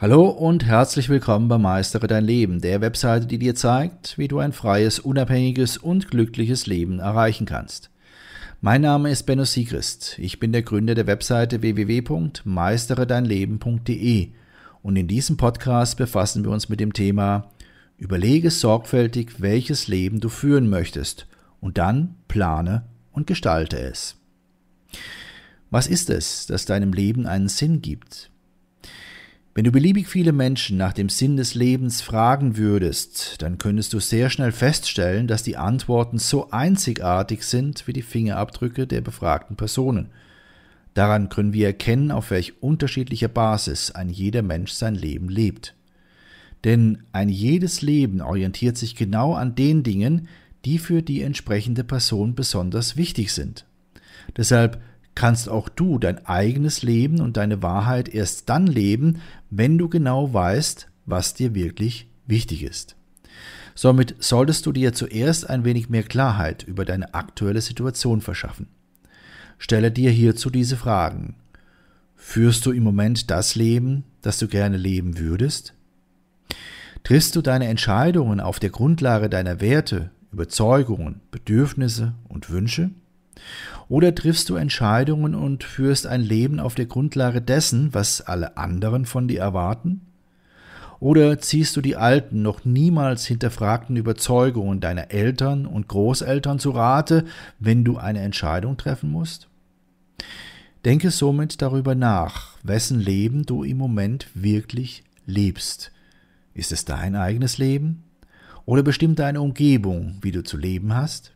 Hallo und herzlich willkommen bei Meistere dein Leben, der Webseite, die dir zeigt, wie du ein freies, unabhängiges und glückliches Leben erreichen kannst. Mein Name ist Benno Siegrist. Ich bin der Gründer der Webseite www.meisteredeinleben.de und in diesem Podcast befassen wir uns mit dem Thema Überlege sorgfältig, welches Leben du führen möchtest und dann plane und gestalte es. Was ist es, das deinem Leben einen Sinn gibt? Wenn du beliebig viele Menschen nach dem Sinn des Lebens fragen würdest, dann könntest du sehr schnell feststellen, dass die Antworten so einzigartig sind wie die Fingerabdrücke der befragten Personen. Daran können wir erkennen, auf welch unterschiedlicher Basis ein jeder Mensch sein Leben lebt. Denn ein jedes Leben orientiert sich genau an den Dingen, die für die entsprechende Person besonders wichtig sind. Deshalb kannst auch du dein eigenes Leben und deine Wahrheit erst dann leben, wenn du genau weißt, was dir wirklich wichtig ist. Somit solltest du dir zuerst ein wenig mehr Klarheit über deine aktuelle Situation verschaffen. Stelle dir hierzu diese Fragen. Führst du im Moment das Leben, das du gerne leben würdest? Triffst du deine Entscheidungen auf der Grundlage deiner Werte, Überzeugungen, Bedürfnisse und Wünsche? Oder triffst du Entscheidungen und führst ein Leben auf der Grundlage dessen, was alle anderen von dir erwarten? Oder ziehst du die alten, noch niemals hinterfragten Überzeugungen deiner Eltern und Großeltern zu Rate, wenn du eine Entscheidung treffen musst? Denke somit darüber nach, wessen Leben du im Moment wirklich lebst. Ist es dein eigenes Leben? Oder bestimmt deine Umgebung, wie du zu leben hast?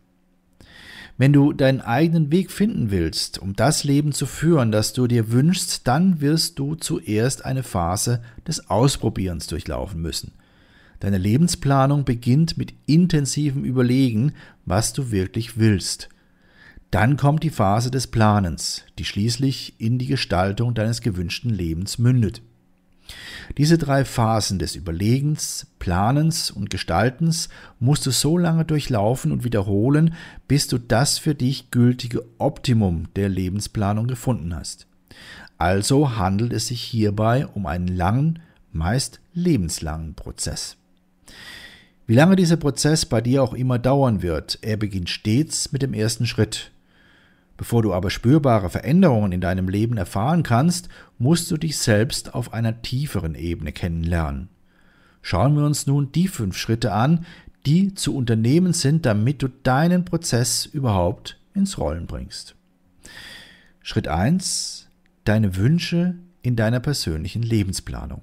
Wenn du deinen eigenen Weg finden willst, um das Leben zu führen, das du dir wünschst, dann wirst du zuerst eine Phase des Ausprobierens durchlaufen müssen. Deine Lebensplanung beginnt mit intensivem Überlegen, was du wirklich willst. Dann kommt die Phase des Planens, die schließlich in die Gestaltung deines gewünschten Lebens mündet. Diese drei Phasen des Überlegens, Planens und Gestaltens musst du so lange durchlaufen und wiederholen, bis du das für dich gültige Optimum der Lebensplanung gefunden hast. Also handelt es sich hierbei um einen langen, meist lebenslangen Prozess. Wie lange dieser Prozess bei dir auch immer dauern wird, er beginnt stets mit dem ersten Schritt, Bevor du aber spürbare Veränderungen in deinem Leben erfahren kannst, musst du dich selbst auf einer tieferen Ebene kennenlernen. Schauen wir uns nun die fünf Schritte an, die zu unternehmen sind, damit du deinen Prozess überhaupt ins Rollen bringst. Schritt 1. Deine Wünsche in deiner persönlichen Lebensplanung.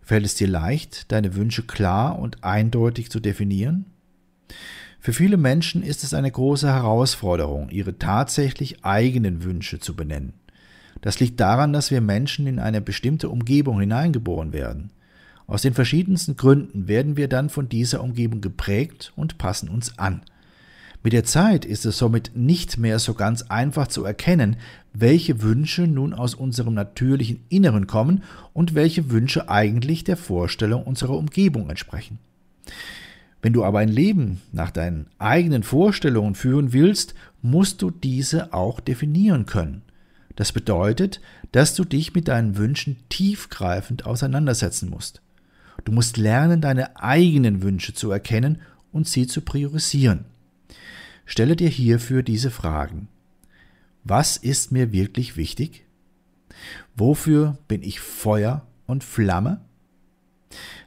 Fällt es dir leicht, deine Wünsche klar und eindeutig zu definieren? Für viele Menschen ist es eine große Herausforderung, ihre tatsächlich eigenen Wünsche zu benennen. Das liegt daran, dass wir Menschen in eine bestimmte Umgebung hineingeboren werden. Aus den verschiedensten Gründen werden wir dann von dieser Umgebung geprägt und passen uns an. Mit der Zeit ist es somit nicht mehr so ganz einfach zu erkennen, welche Wünsche nun aus unserem natürlichen Inneren kommen und welche Wünsche eigentlich der Vorstellung unserer Umgebung entsprechen. Wenn du aber ein Leben nach deinen eigenen Vorstellungen führen willst, musst du diese auch definieren können. Das bedeutet, dass du dich mit deinen Wünschen tiefgreifend auseinandersetzen musst. Du musst lernen, deine eigenen Wünsche zu erkennen und sie zu priorisieren. Stelle dir hierfür diese Fragen. Was ist mir wirklich wichtig? Wofür bin ich Feuer und Flamme?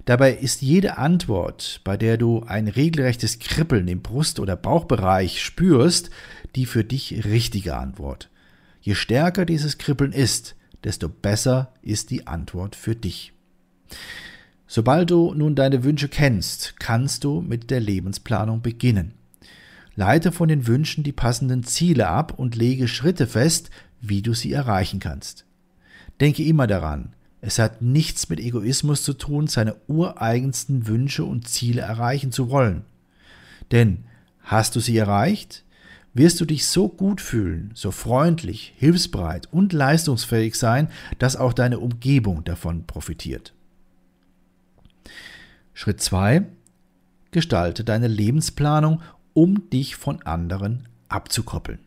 Dabei ist jede Antwort, bei der du ein regelrechtes Kribbeln im Brust- oder Bauchbereich spürst, die für dich richtige Antwort. Je stärker dieses Kribbeln ist, desto besser ist die Antwort für dich. Sobald du nun deine Wünsche kennst, kannst du mit der Lebensplanung beginnen. Leite von den Wünschen die passenden Ziele ab und lege Schritte fest, wie du sie erreichen kannst. Denke immer daran, es hat nichts mit Egoismus zu tun, seine ureigensten Wünsche und Ziele erreichen zu wollen. Denn hast du sie erreicht, wirst du dich so gut fühlen, so freundlich, hilfsbereit und leistungsfähig sein, dass auch deine Umgebung davon profitiert. Schritt 2. Gestalte deine Lebensplanung, um dich von anderen abzukoppeln.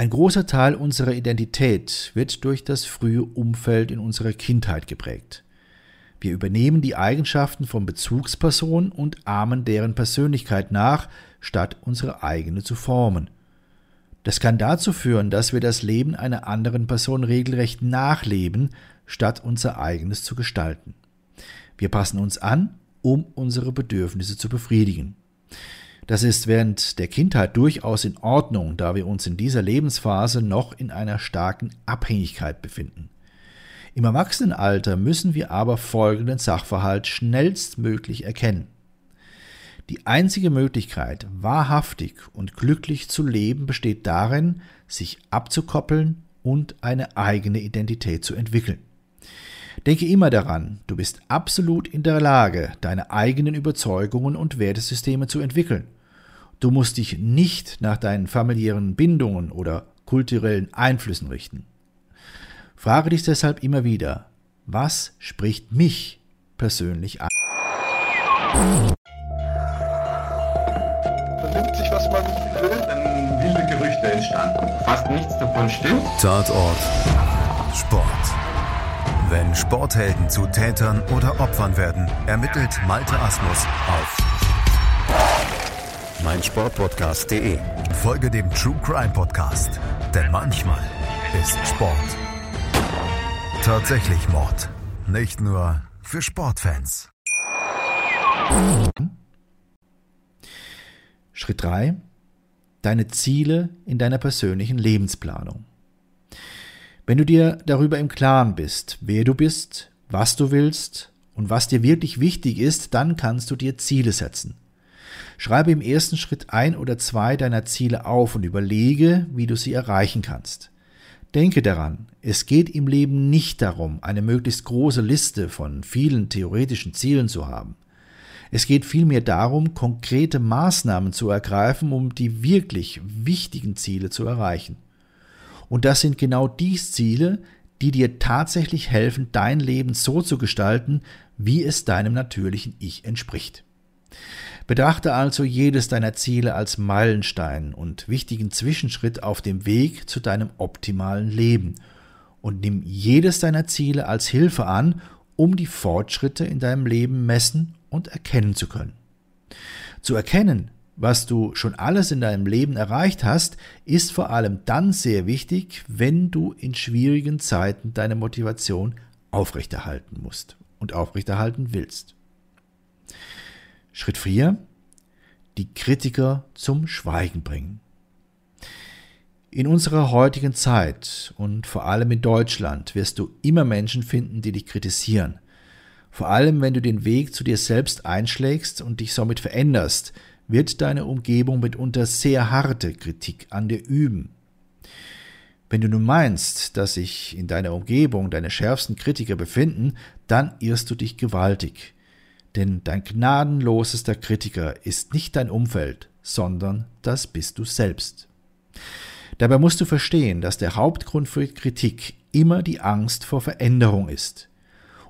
Ein großer Teil unserer Identität wird durch das frühe Umfeld in unserer Kindheit geprägt. Wir übernehmen die Eigenschaften von Bezugspersonen und ahmen deren Persönlichkeit nach, statt unsere eigene zu formen. Das kann dazu führen, dass wir das Leben einer anderen Person regelrecht nachleben, statt unser eigenes zu gestalten. Wir passen uns an, um unsere Bedürfnisse zu befriedigen. Das ist während der Kindheit durchaus in Ordnung, da wir uns in dieser Lebensphase noch in einer starken Abhängigkeit befinden. Im Erwachsenenalter müssen wir aber folgenden Sachverhalt schnellstmöglich erkennen. Die einzige Möglichkeit, wahrhaftig und glücklich zu leben, besteht darin, sich abzukoppeln und eine eigene Identität zu entwickeln. Denke immer daran, du bist absolut in der Lage, deine eigenen Überzeugungen und Wertesysteme zu entwickeln. Du musst dich nicht nach deinen familiären Bindungen oder kulturellen Einflüssen richten. Frage dich deshalb immer wieder, was spricht mich persönlich an? Vernimmt sich, was man will, dann wilde Gerüchte entstanden. Fast nichts davon stimmt. Tatort Sport. Wenn Sporthelden zu Tätern oder Opfern werden, ermittelt Malte Asmus auf meinsportpodcast.de. Folge dem True Crime Podcast, denn manchmal ist Sport tatsächlich Mord. Nicht nur für Sportfans. Schritt 3. Deine Ziele in deiner persönlichen Lebensplanung. Wenn du dir darüber im Klaren bist, wer du bist, was du willst und was dir wirklich wichtig ist, dann kannst du dir Ziele setzen. Schreibe im ersten Schritt ein oder zwei deiner Ziele auf und überlege, wie du sie erreichen kannst. Denke daran, es geht im Leben nicht darum, eine möglichst große Liste von vielen theoretischen Zielen zu haben. Es geht vielmehr darum, konkrete Maßnahmen zu ergreifen, um die wirklich wichtigen Ziele zu erreichen. Und das sind genau die Ziele, die dir tatsächlich helfen, dein Leben so zu gestalten, wie es deinem natürlichen Ich entspricht. Betrachte also jedes deiner Ziele als Meilenstein und wichtigen Zwischenschritt auf dem Weg zu deinem optimalen Leben und nimm jedes deiner Ziele als Hilfe an, um die Fortschritte in deinem Leben messen und erkennen zu können. Zu erkennen, was du schon alles in deinem Leben erreicht hast, ist vor allem dann sehr wichtig, wenn du in schwierigen Zeiten deine Motivation aufrechterhalten musst und aufrechterhalten willst. Schritt 4. Die Kritiker zum Schweigen bringen. In unserer heutigen Zeit und vor allem in Deutschland wirst du immer Menschen finden, die dich kritisieren. Vor allem, wenn du den Weg zu dir selbst einschlägst und dich somit veränderst, wird deine Umgebung mitunter sehr harte Kritik an dir üben. Wenn du nun meinst, dass sich in deiner Umgebung deine schärfsten Kritiker befinden, dann irrst du dich gewaltig. Denn dein gnadenlosester Kritiker ist nicht dein Umfeld, sondern das bist du selbst. Dabei musst du verstehen, dass der Hauptgrund für Kritik immer die Angst vor Veränderung ist.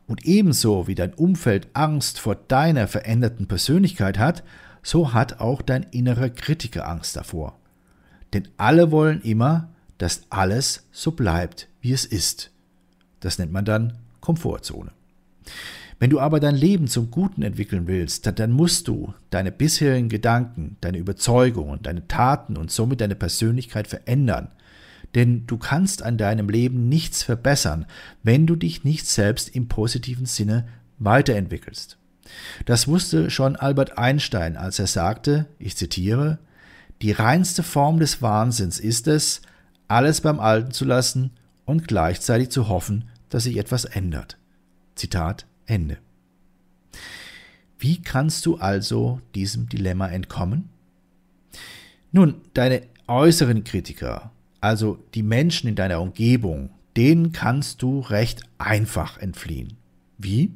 Und ebenso wie dein Umfeld Angst vor deiner veränderten Persönlichkeit hat, so hat auch dein innerer Kritiker Angst davor. Denn alle wollen immer, dass alles so bleibt, wie es ist. Das nennt man dann Komfortzone. Wenn du aber dein Leben zum Guten entwickeln willst, dann musst du deine bisherigen Gedanken, deine Überzeugungen, deine Taten und somit deine Persönlichkeit verändern. Denn du kannst an deinem Leben nichts verbessern, wenn du dich nicht selbst im positiven Sinne weiterentwickelst. Das wusste schon Albert Einstein, als er sagte, ich zitiere, die reinste Form des Wahnsinns ist es, alles beim Alten zu lassen und gleichzeitig zu hoffen, dass sich etwas ändert. Zitat Ende. Wie kannst du also diesem Dilemma entkommen? Nun, deine äußeren Kritiker, also die Menschen in deiner Umgebung, denen kannst du recht einfach entfliehen. Wie?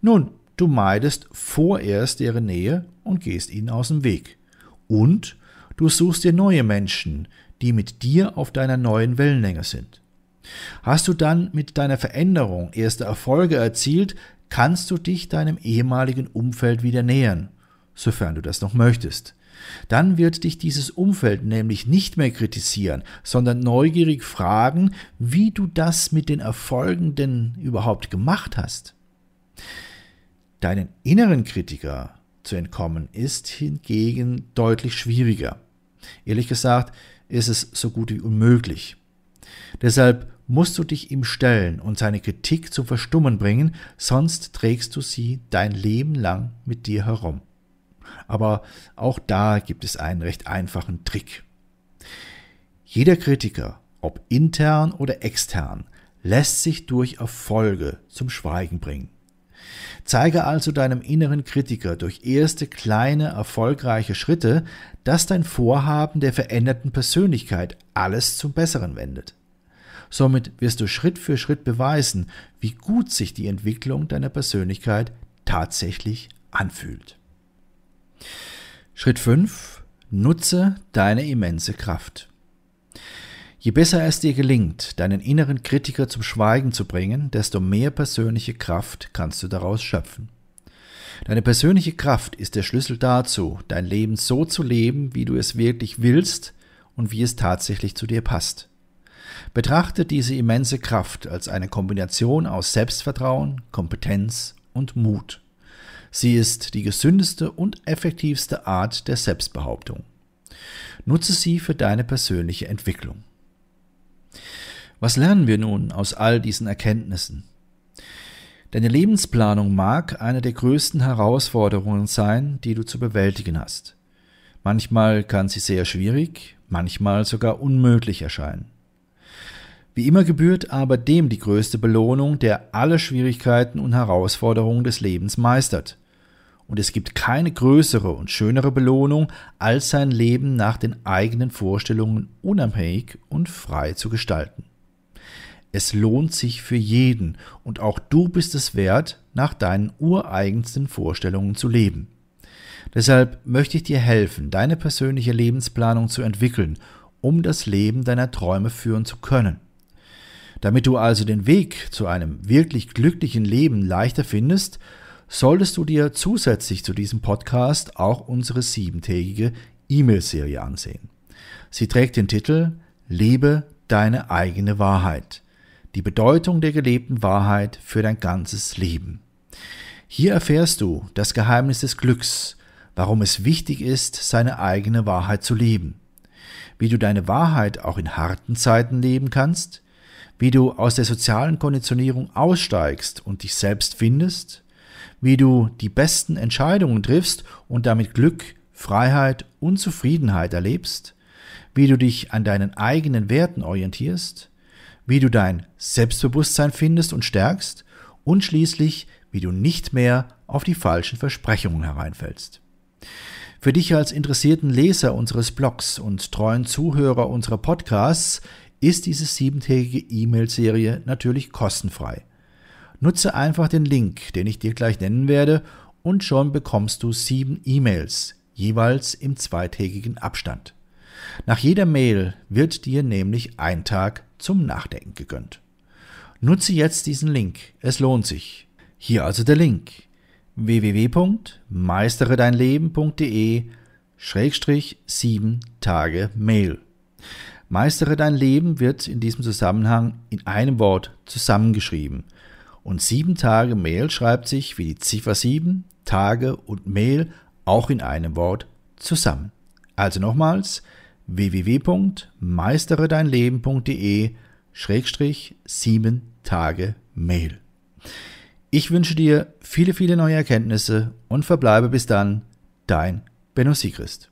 Nun, du meidest vorerst deren Nähe und gehst ihnen aus dem Weg. Und du suchst dir neue Menschen, die mit dir auf deiner neuen Wellenlänge sind. Hast du dann mit deiner Veränderung erste Erfolge erzielt, kannst du dich deinem ehemaligen Umfeld wieder nähern, sofern du das noch möchtest. Dann wird dich dieses Umfeld nämlich nicht mehr kritisieren, sondern neugierig fragen, wie du das mit den Erfolgen denn überhaupt gemacht hast. Deinen inneren Kritiker zu entkommen ist hingegen deutlich schwieriger. Ehrlich gesagt ist es so gut wie unmöglich. Deshalb musst du dich ihm stellen und seine Kritik zum Verstummen bringen, sonst trägst du sie dein Leben lang mit dir herum. Aber auch da gibt es einen recht einfachen Trick. Jeder Kritiker, ob intern oder extern, lässt sich durch Erfolge zum Schweigen bringen. Zeige also deinem inneren Kritiker durch erste kleine erfolgreiche Schritte, dass dein Vorhaben der veränderten Persönlichkeit alles zum Besseren wendet. Somit wirst du Schritt für Schritt beweisen, wie gut sich die Entwicklung deiner Persönlichkeit tatsächlich anfühlt. Schritt 5. Nutze deine immense Kraft. Je besser es dir gelingt, deinen inneren Kritiker zum Schweigen zu bringen, desto mehr persönliche Kraft kannst du daraus schöpfen. Deine persönliche Kraft ist der Schlüssel dazu, dein Leben so zu leben, wie du es wirklich willst und wie es tatsächlich zu dir passt. Betrachte diese immense Kraft als eine Kombination aus Selbstvertrauen, Kompetenz und Mut. Sie ist die gesündeste und effektivste Art der Selbstbehauptung. Nutze sie für deine persönliche Entwicklung. Was lernen wir nun aus all diesen Erkenntnissen? Deine Lebensplanung mag eine der größten Herausforderungen sein, die du zu bewältigen hast. Manchmal kann sie sehr schwierig, manchmal sogar unmöglich erscheinen. Wie immer gebührt aber dem die größte Belohnung, der alle Schwierigkeiten und Herausforderungen des Lebens meistert. Und es gibt keine größere und schönere Belohnung, als sein Leben nach den eigenen Vorstellungen unabhängig und frei zu gestalten. Es lohnt sich für jeden und auch du bist es wert, nach deinen ureigensten Vorstellungen zu leben. Deshalb möchte ich dir helfen, deine persönliche Lebensplanung zu entwickeln, um das Leben deiner Träume führen zu können. Damit du also den Weg zu einem wirklich glücklichen Leben leichter findest, solltest du dir zusätzlich zu diesem Podcast auch unsere siebentägige E-Mail-Serie ansehen. Sie trägt den Titel Lebe deine eigene Wahrheit die Bedeutung der gelebten Wahrheit für dein ganzes Leben. Hier erfährst du das Geheimnis des Glücks, warum es wichtig ist, seine eigene Wahrheit zu leben, wie du deine Wahrheit auch in harten Zeiten leben kannst, wie du aus der sozialen Konditionierung aussteigst und dich selbst findest, wie du die besten Entscheidungen triffst und damit Glück, Freiheit und Zufriedenheit erlebst, wie du dich an deinen eigenen Werten orientierst, wie du dein Selbstbewusstsein findest und stärkst und schließlich, wie du nicht mehr auf die falschen Versprechungen hereinfällst. Für dich als interessierten Leser unseres Blogs und treuen Zuhörer unserer Podcasts ist diese siebentägige E-Mail-Serie natürlich kostenfrei. Nutze einfach den Link, den ich dir gleich nennen werde, und schon bekommst du sieben E-Mails, jeweils im zweitägigen Abstand. Nach jeder Mail wird dir nämlich ein Tag zum Nachdenken gegönnt. Nutze jetzt diesen Link, es lohnt sich. Hier also der Link www.meisteredeinleben.de Schrägstrich 7 Tage Mail. Meistere dein Leben wird in diesem Zusammenhang in einem Wort zusammengeschrieben. Und sieben Tage Mail schreibt sich wie die Ziffer 7, Tage und Mail auch in einem Wort zusammen. Also nochmals www.meisteredeinleben.de Schrägstrich 7 Tage Mail. Ich wünsche dir viele, viele neue Erkenntnisse und verbleibe bis dann dein Benno Siegrist.